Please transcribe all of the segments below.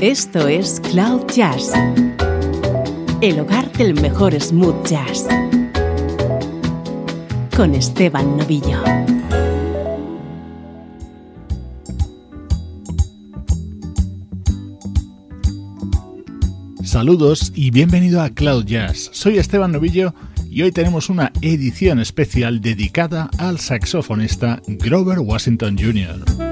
Esto es Cloud Jazz, el hogar del mejor smooth jazz, con Esteban Novillo. Saludos y bienvenido a Cloud Jazz. Soy Esteban Novillo y hoy tenemos una edición especial dedicada al saxofonista Grover Washington Jr.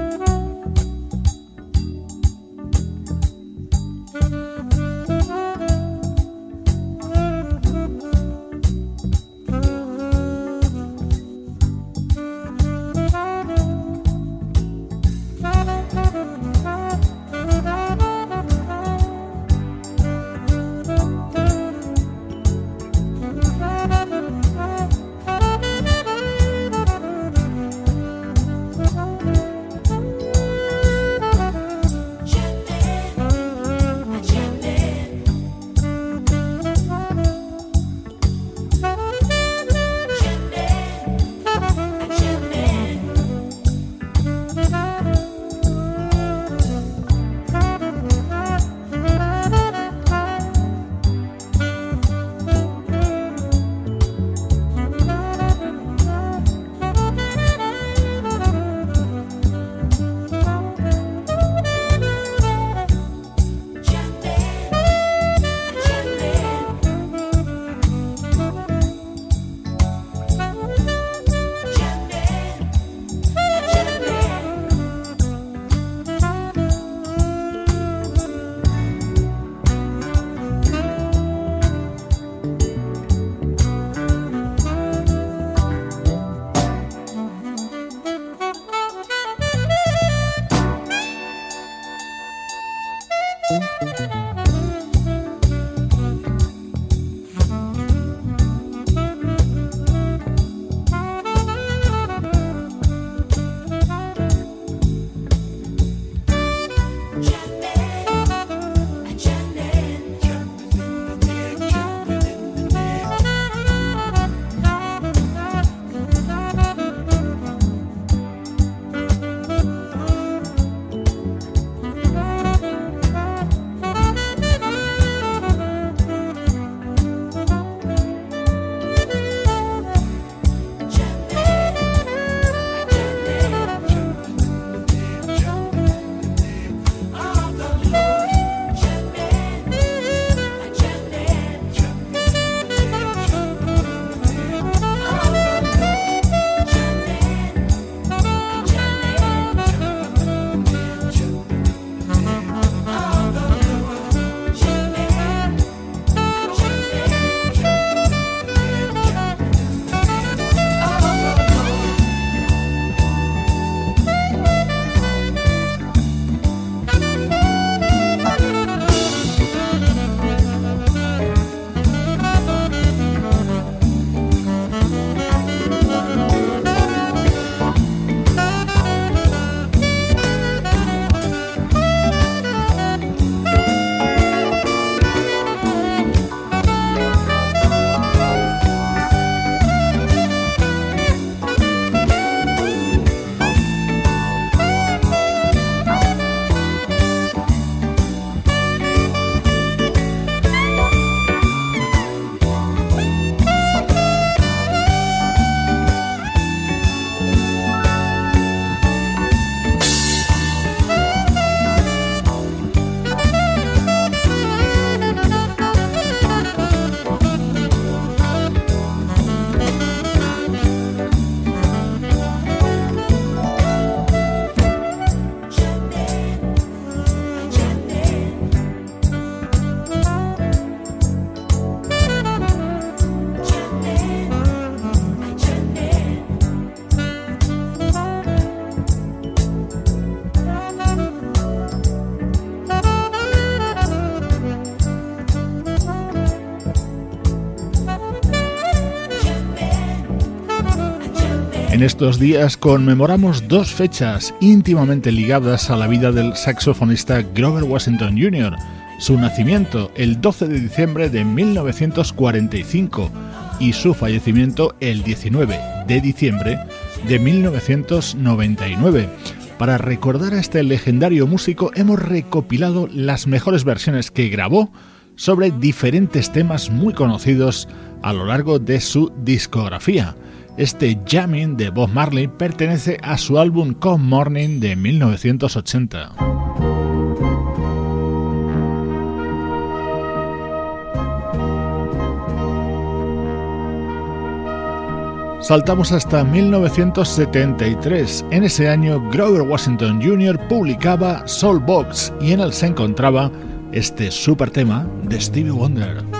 estos días conmemoramos dos fechas íntimamente ligadas a la vida del saxofonista Grover Washington Jr. Su nacimiento el 12 de diciembre de 1945 y su fallecimiento el 19 de diciembre de 1999. Para recordar a este legendario músico hemos recopilado las mejores versiones que grabó sobre diferentes temas muy conocidos a lo largo de su discografía. Este jamming de Bob Marley pertenece a su álbum Come Morning de 1980. Saltamos hasta 1973. En ese año, Grover Washington Jr. publicaba Soul Box y en él se encontraba este super tema de Stevie Wonder.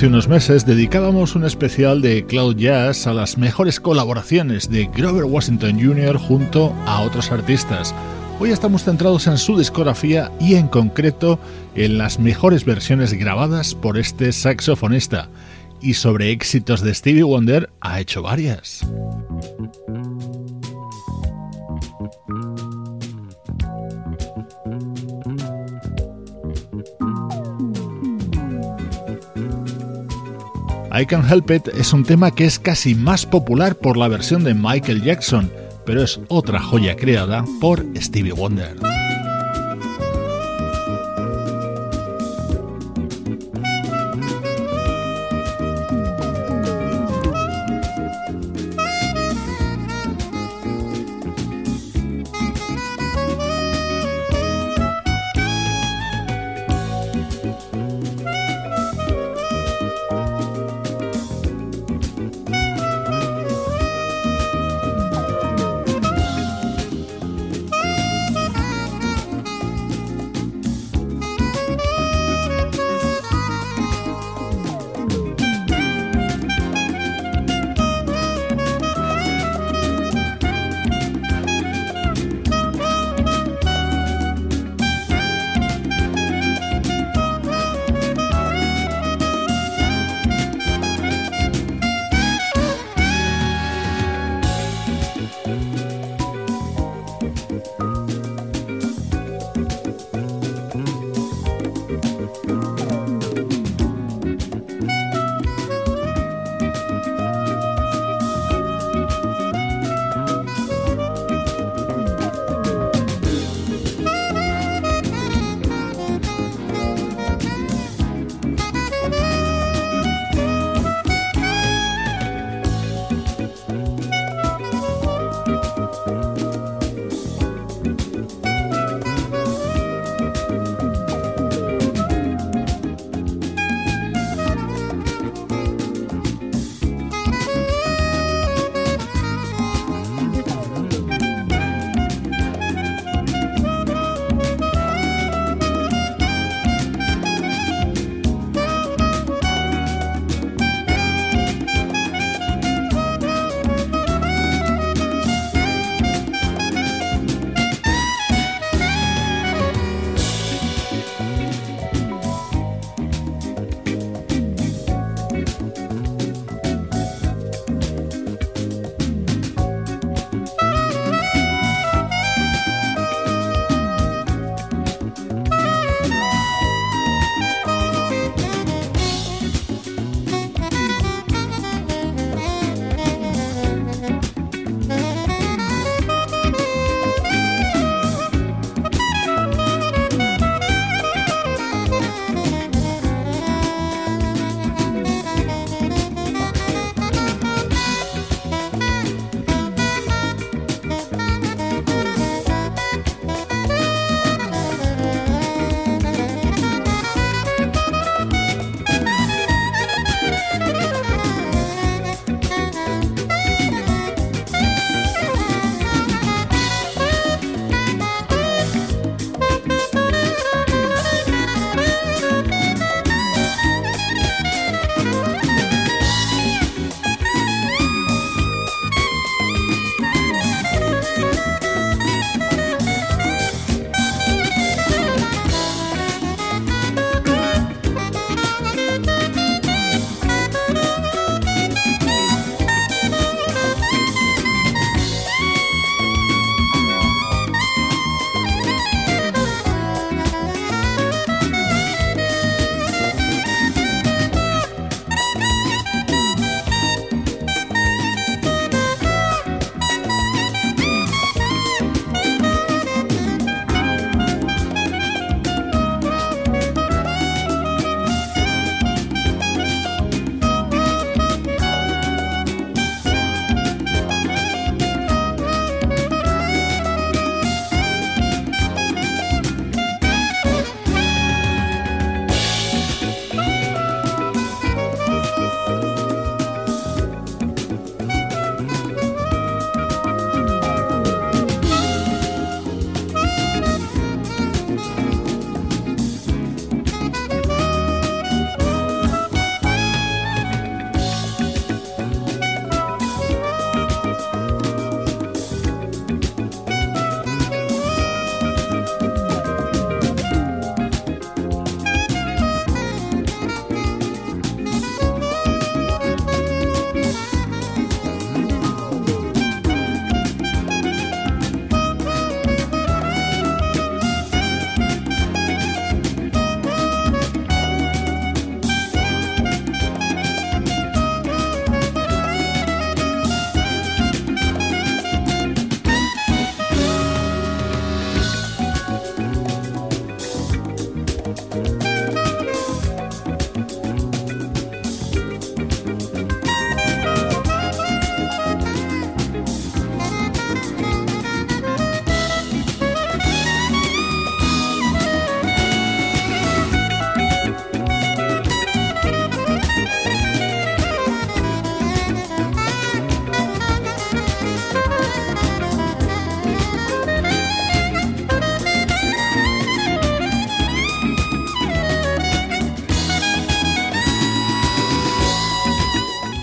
Hace unos meses dedicábamos un especial de Cloud Jazz a las mejores colaboraciones de Grover Washington Jr. junto a otros artistas. Hoy estamos centrados en su discografía y en concreto en las mejores versiones grabadas por este saxofonista. Y sobre éxitos de Stevie Wonder ha hecho varias. I Can Help It es un tema que es casi más popular por la versión de Michael Jackson, pero es otra joya creada por Stevie Wonder.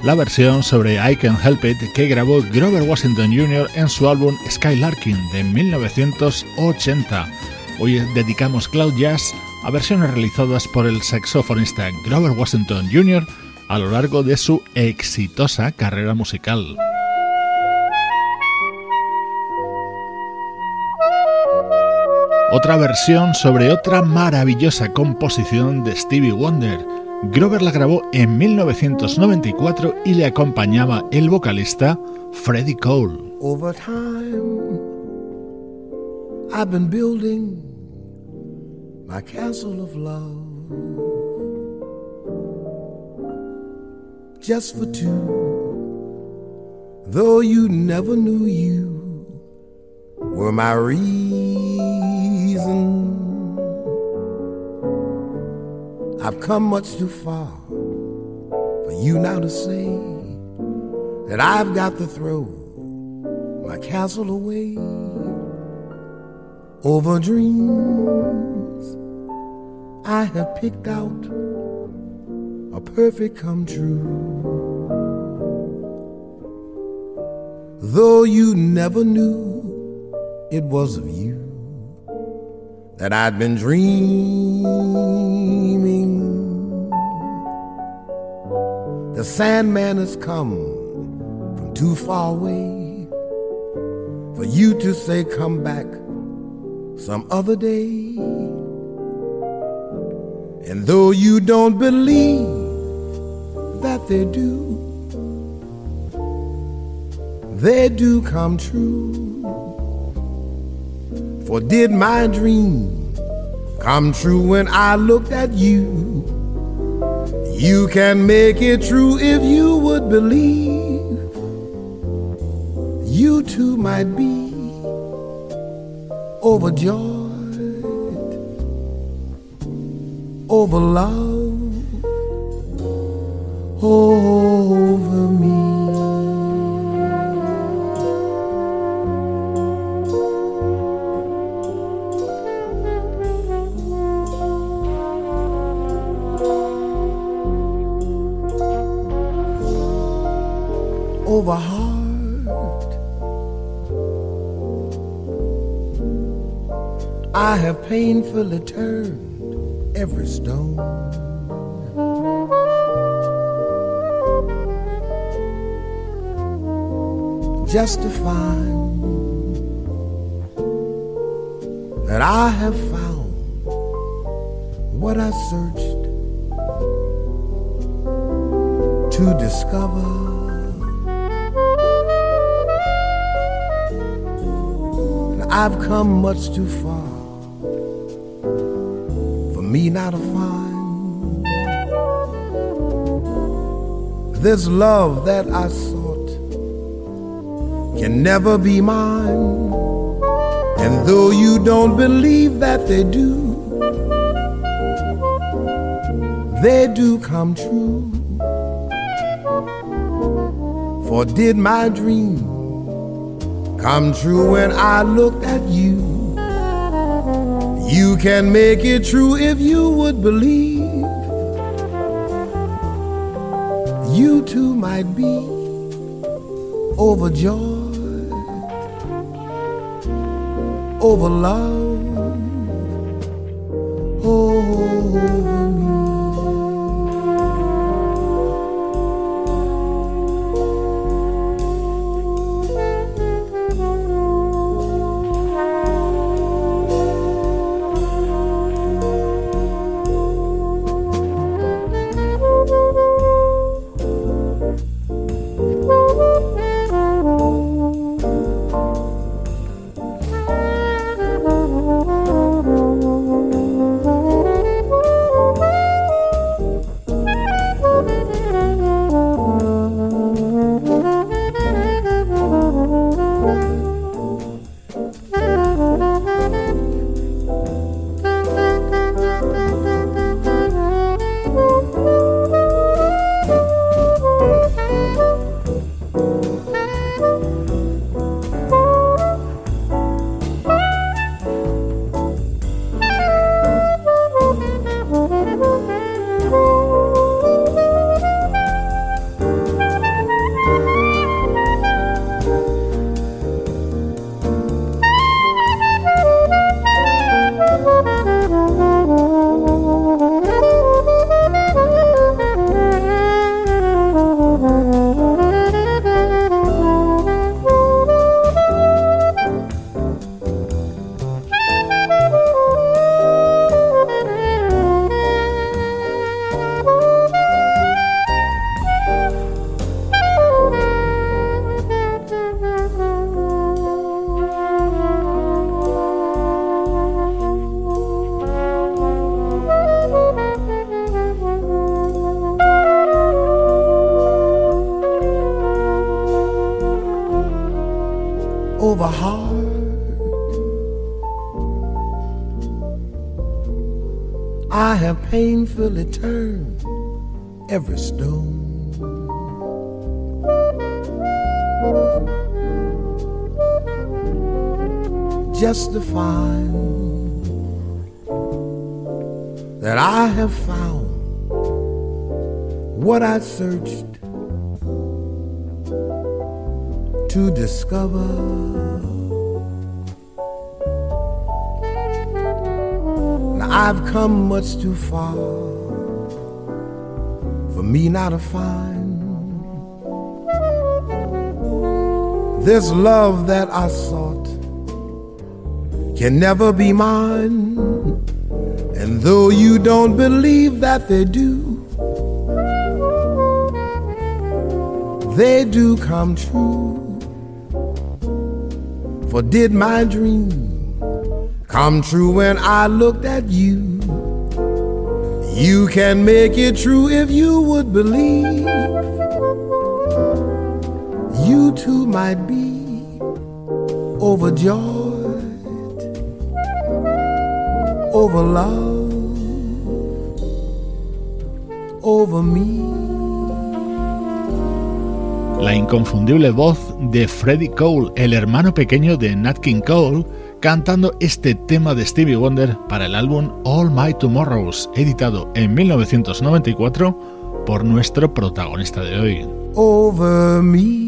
La versión sobre I Can Help It que grabó Grover Washington Jr. en su álbum Skylarking de 1980. Hoy dedicamos Cloud Jazz a versiones realizadas por el saxofonista Grover Washington Jr. a lo largo de su exitosa carrera musical. Otra versión sobre otra maravillosa composición de Stevie Wonder. Grover la grabó en 1994 y le acompañaba el vocalista Freddie Cole. Over time, I've been building my castle of love just for two. Though you never knew you were my reason. I've come much too far for you now to say that I've got to throw my castle away over dreams I have picked out a perfect come true. Though you never knew it was of you that I'd been dreaming. The Sandman has come from too far away for you to say, Come back some other day. And though you don't believe that they do, they do come true. For did my dream come true when I looked at you? You can make it true if you would believe. You too might be overjoyed over love over oh. Painfully turned every stone. Just to find that I have found what I searched to discover. I've come much too far me not to find this love that I sought can never be mine. And though you don't believe that they do, they do come true. For did my dream come true when I looked at you. You can make it true if you would believe. You too might be overjoyed over love oh, over me. Turned every stone. Just to find that I have found what I searched to discover. I've come much too far me not to find this love that I sought can never be mine. And though you don't believe that they do, they do come true. For did my dream come true when I looked at you? You can make it true if you would believe. You too might be overjoyed over love, over me. La inconfundible voz de Freddie Cole, el hermano pequeño de Nat King Cole, cantando este tema de Stevie Wonder para el álbum All My Tomorrows, editado en 1994 por nuestro protagonista de hoy. Over me.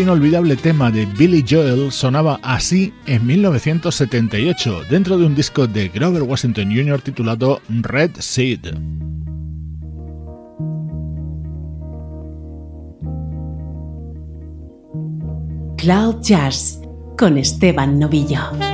Inolvidable tema de Billy Joel sonaba así en 1978 dentro de un disco de Grover Washington Jr. titulado Red Seed. Cloud Jazz con Esteban Novillo.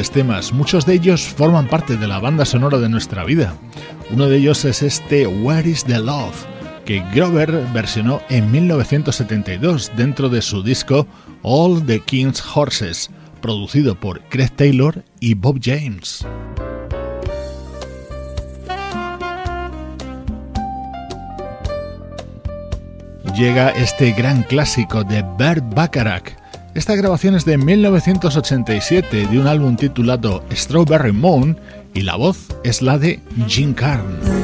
Temas, muchos de ellos forman parte de la banda sonora de nuestra vida. Uno de ellos es este Where is the Love, que Grover versionó en 1972 dentro de su disco All the King's Horses, producido por Craig Taylor y Bob James. Llega este gran clásico de Bert Bacharach. Esta grabación es de 1987 de un álbum titulado Strawberry Moon y la voz es la de Jim Carn.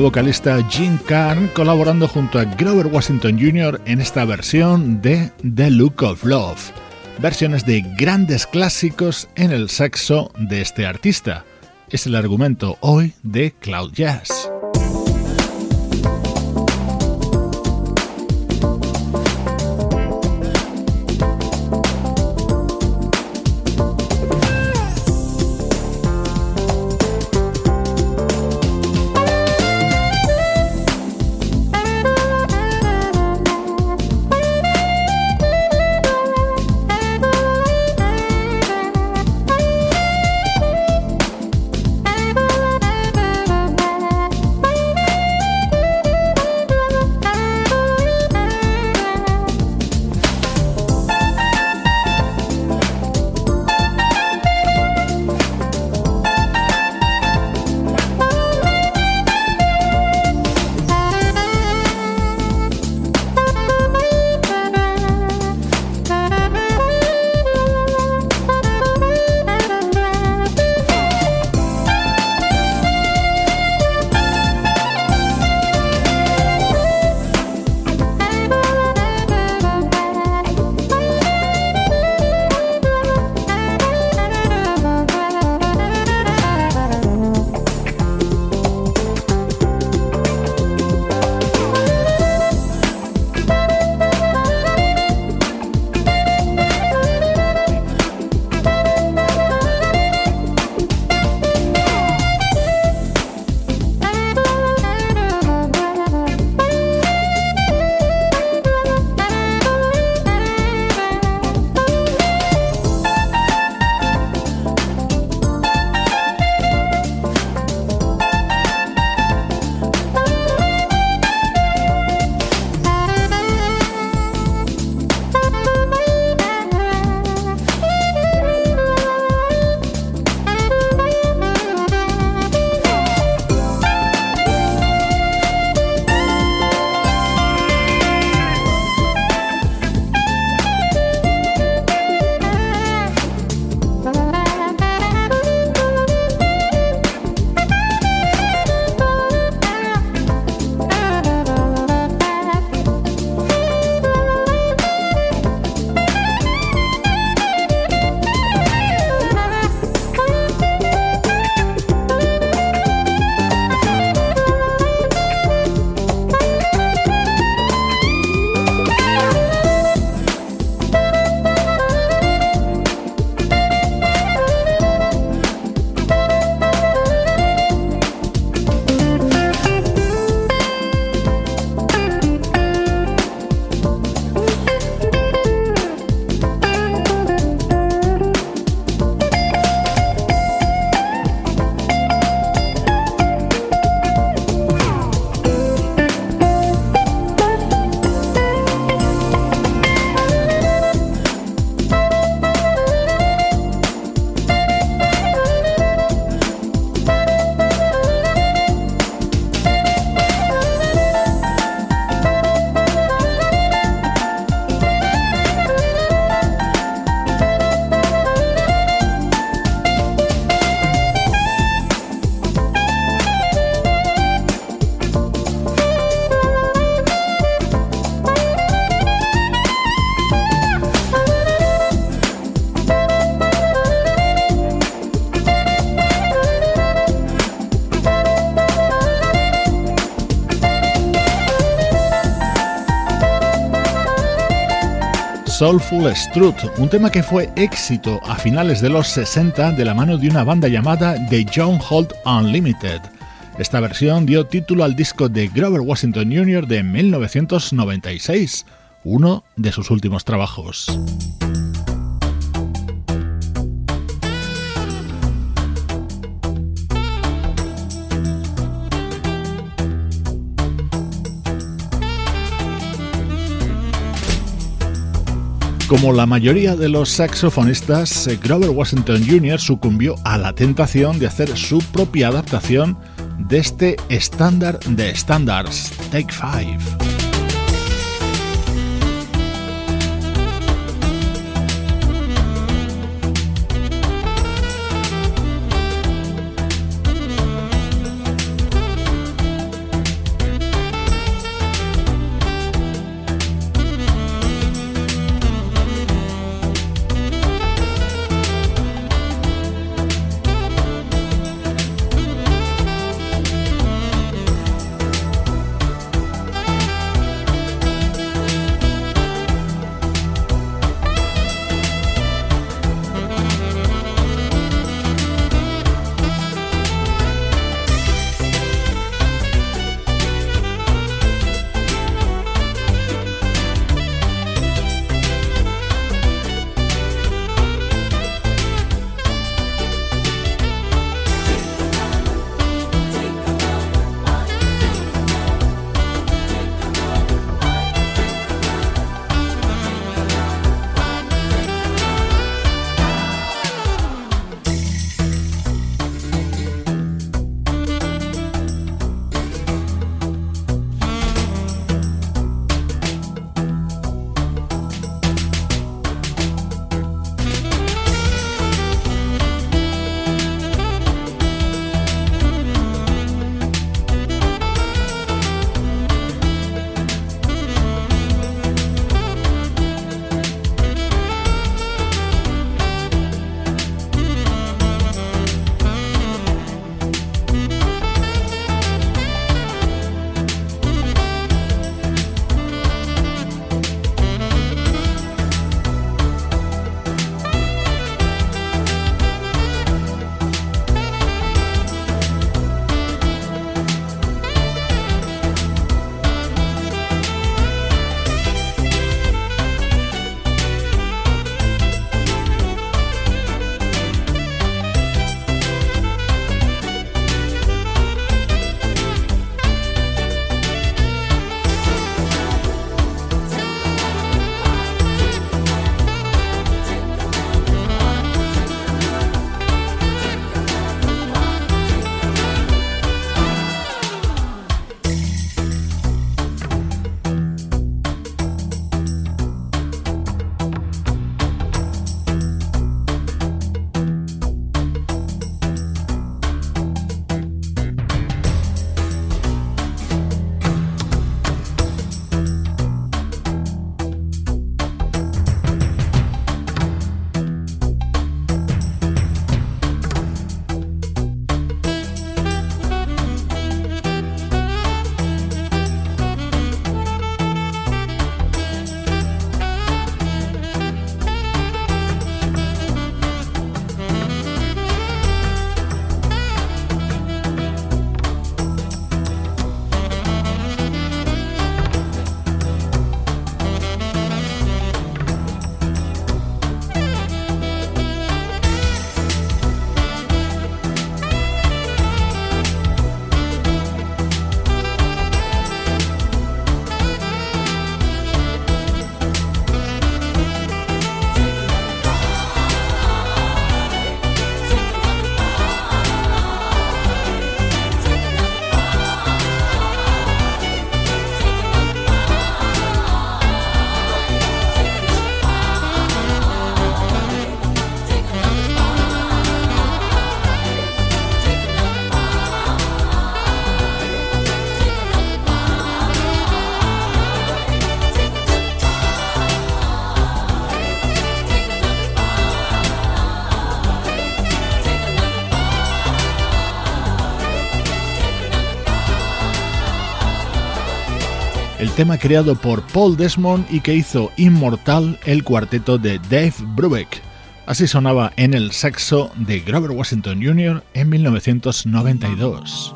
Vocalista Jim Carn colaborando junto a Grover Washington Jr. en esta versión de The Look of Love, versiones de grandes clásicos en el sexo de este artista. Es el argumento hoy de Cloud Jazz. Soulful Strut, un tema que fue éxito a finales de los 60 de la mano de una banda llamada The John Holt Unlimited. Esta versión dio título al disco de Grover Washington Jr. de 1996, uno de sus últimos trabajos. Como la mayoría de los saxofonistas, eh, Grover Washington Jr. sucumbió a la tentación de hacer su propia adaptación de este estándar de estándares, Take Five. Tema creado por Paul Desmond y que hizo inmortal el cuarteto de Dave Brubeck. Así sonaba en el saxo de Grover Washington Jr. en 1992.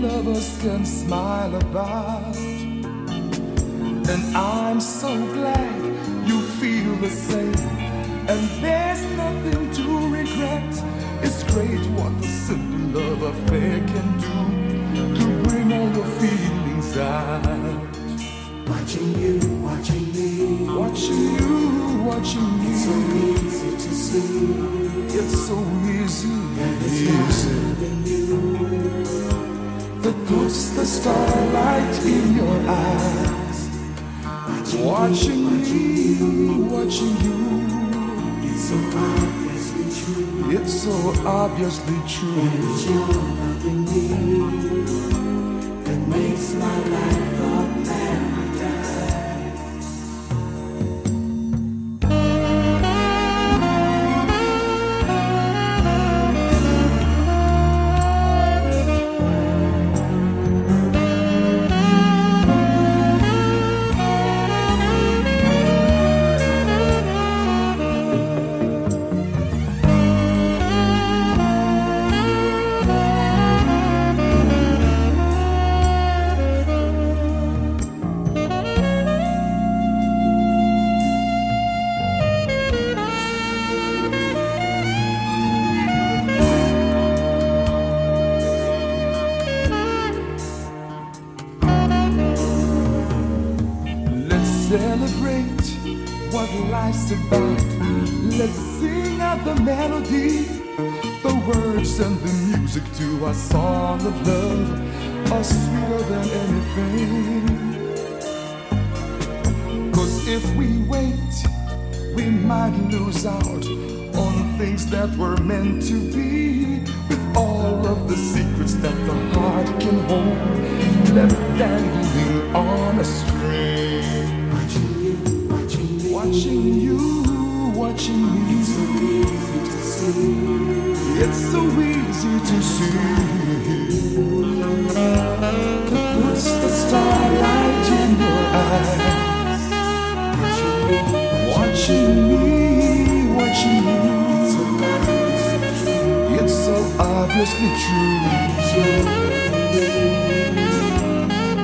Lovers can smile about. And I'm so glad you feel the same. And there's nothing to regret. It's great what the simple love affair can do to bring all your feelings out. Watching you, watching me, watching you, watching me. It's so easy to see. It's so easy, and it's easy. You that puts the starlight in your eyes. Watching, me, watching you. It's so obviously true. It's so obviously true. And it's your loving me that makes my life out on things that were meant to be. With all of the secrets that the heart can hold, left dangling on a string. Watching you, watching you, watching you, watching you. It's so easy to see. It's so easy to see. What's the starlight in your eyes? Watching me. It's so obviously true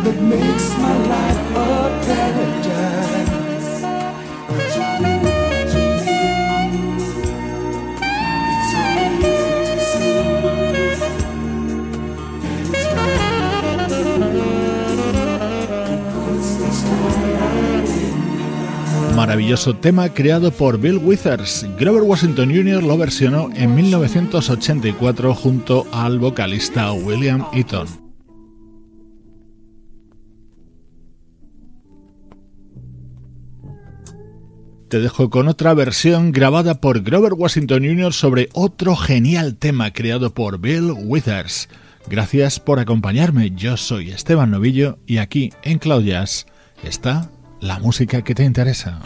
that makes my life a paradise. maravilloso tema creado por Bill Withers. Grover Washington Jr. lo versionó en 1984 junto al vocalista William Eaton. Te dejo con otra versión grabada por Grover Washington Jr. sobre otro genial tema creado por Bill Withers. Gracias por acompañarme, yo soy Esteban Novillo y aquí en Claudias está la música que te interesa.